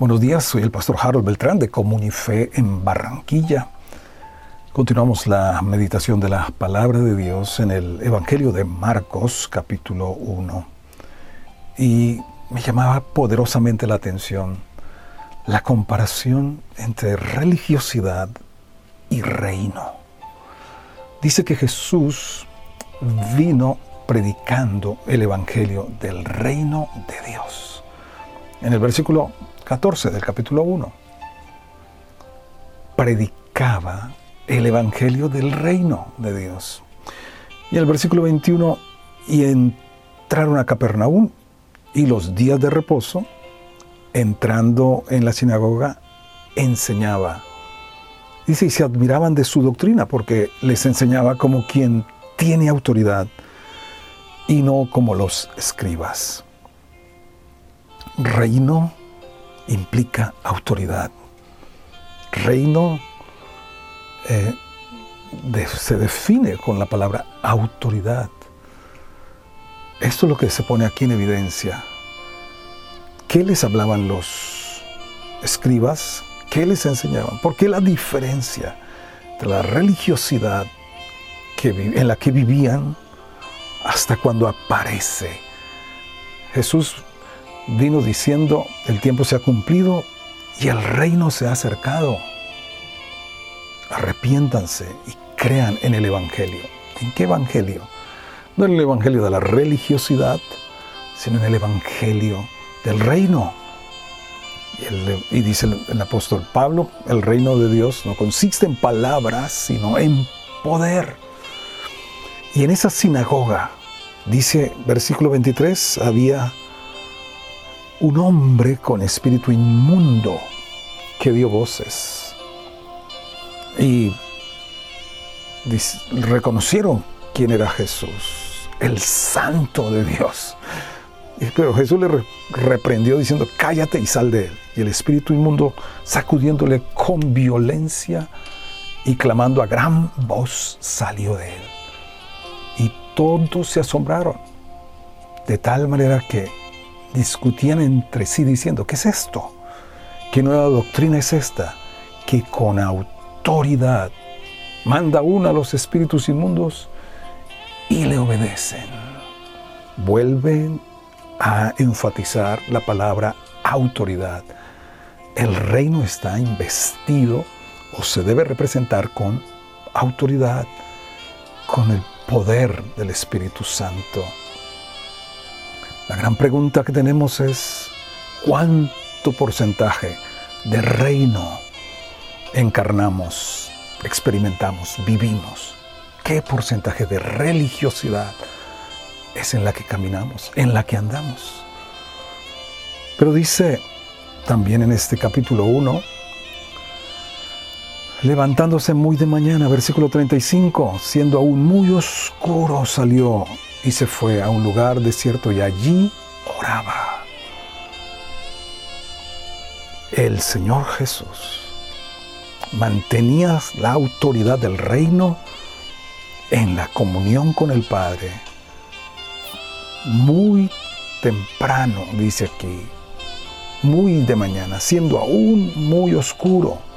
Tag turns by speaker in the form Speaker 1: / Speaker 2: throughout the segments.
Speaker 1: Buenos días, soy el pastor Harold Beltrán de Comunife en Barranquilla. Continuamos la meditación de la palabra de Dios en el Evangelio de Marcos capítulo 1. Y me llamaba poderosamente la atención la comparación entre religiosidad y reino. Dice que Jesús vino predicando el Evangelio del reino de Dios. En el versículo 14 del capítulo 1. Predicaba el Evangelio del reino de Dios. Y el versículo 21, y entraron a Capernaum y los días de reposo, entrando en la sinagoga, enseñaba. Dice, y se admiraban de su doctrina porque les enseñaba como quien tiene autoridad y no como los escribas. Reino implica autoridad. Reino eh, se define con la palabra autoridad. Esto es lo que se pone aquí en evidencia. ¿Qué les hablaban los escribas? ¿Qué les enseñaban? ¿Por qué la diferencia entre la religiosidad en la que vivían hasta cuando aparece Jesús vino diciendo, el tiempo se ha cumplido y el reino se ha acercado. Arrepiéntanse y crean en el Evangelio. ¿En qué Evangelio? No en el Evangelio de la religiosidad, sino en el Evangelio del reino. Y, dice el apóstol Pablo, el reino de Dios no consiste en palabras, sino en poder. Y en esa sinagoga, dice versículo 23, había un hombre con espíritu inmundo que dio voces. Y reconocieron quién era Jesús, el santo de Dios. Pero Jesús le reprendió diciendo, cállate y sal de él. Y el espíritu inmundo, sacudiéndole con violencia y clamando a gran voz, salió de él. Y todos se asombraron, de tal manera que discutían entre sí diciendo, ¿qué es esto? ¿Qué nueva doctrina es esta? Que con autoridad manda uno a los espíritus inmundos y le obedecen. Vuelven a enfatizar la palabra autoridad. El reino está investido o se debe representar con autoridad, con el poder del Espíritu Santo. La gran pregunta que tenemos es, ¿cuánto porcentaje de reino encarnamos, experimentamos, vivimos? ¿Qué porcentaje de religiosidad es en la que caminamos, en la que andamos? Pero dice también en este capítulo 1, levantándose muy de mañana, versículo 35, siendo aún muy oscuro salió y se fue a un lugar desierto y allí oraba. El Señor Jesús mantenía la autoridad del reino en la comunión con el Padre. Muy temprano, dice aquí, muy de mañana, siendo aún muy oscuro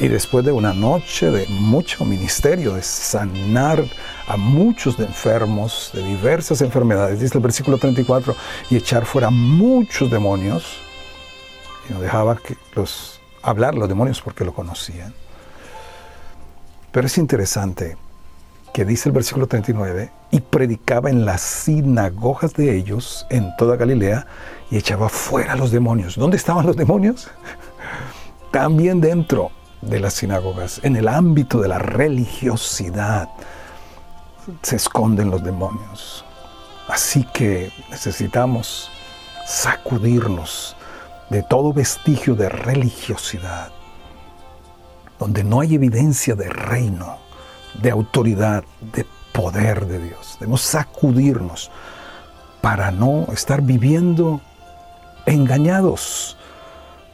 Speaker 1: y después de una noche de mucho ministerio, de sanar a muchos de enfermos de diversas enfermedades, dice el versículo 34, y echar fuera muchos demonios, y no dejaba que los hablar los demonios porque lo conocían. Pero es interesante que dice el versículo 39, y predicaba en las sinagogas de ellos en toda Galilea y echaba fuera los demonios. ¿Dónde estaban los demonios? También dentro de las sinagogas, en el ámbito de la religiosidad, se esconden los demonios. Así que necesitamos sacudirnos de todo vestigio de religiosidad, donde no hay evidencia de reino, de autoridad, de poder de Dios. Debemos sacudirnos para no estar viviendo engañados,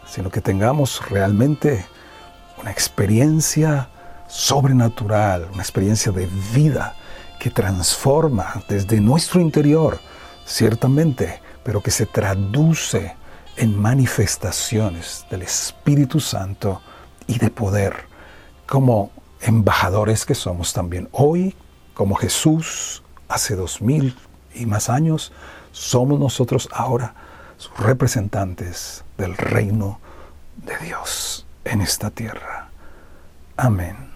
Speaker 1: sino que tengamos realmente una experiencia sobrenatural, una experiencia de vida que transforma desde nuestro interior, ciertamente, pero que se traduce en manifestaciones del Espíritu Santo y de poder, como embajadores que somos también. Hoy, como Jesús hace dos mil y más años, somos nosotros ahora sus representantes del reino de Dios en esta tierra. Amén.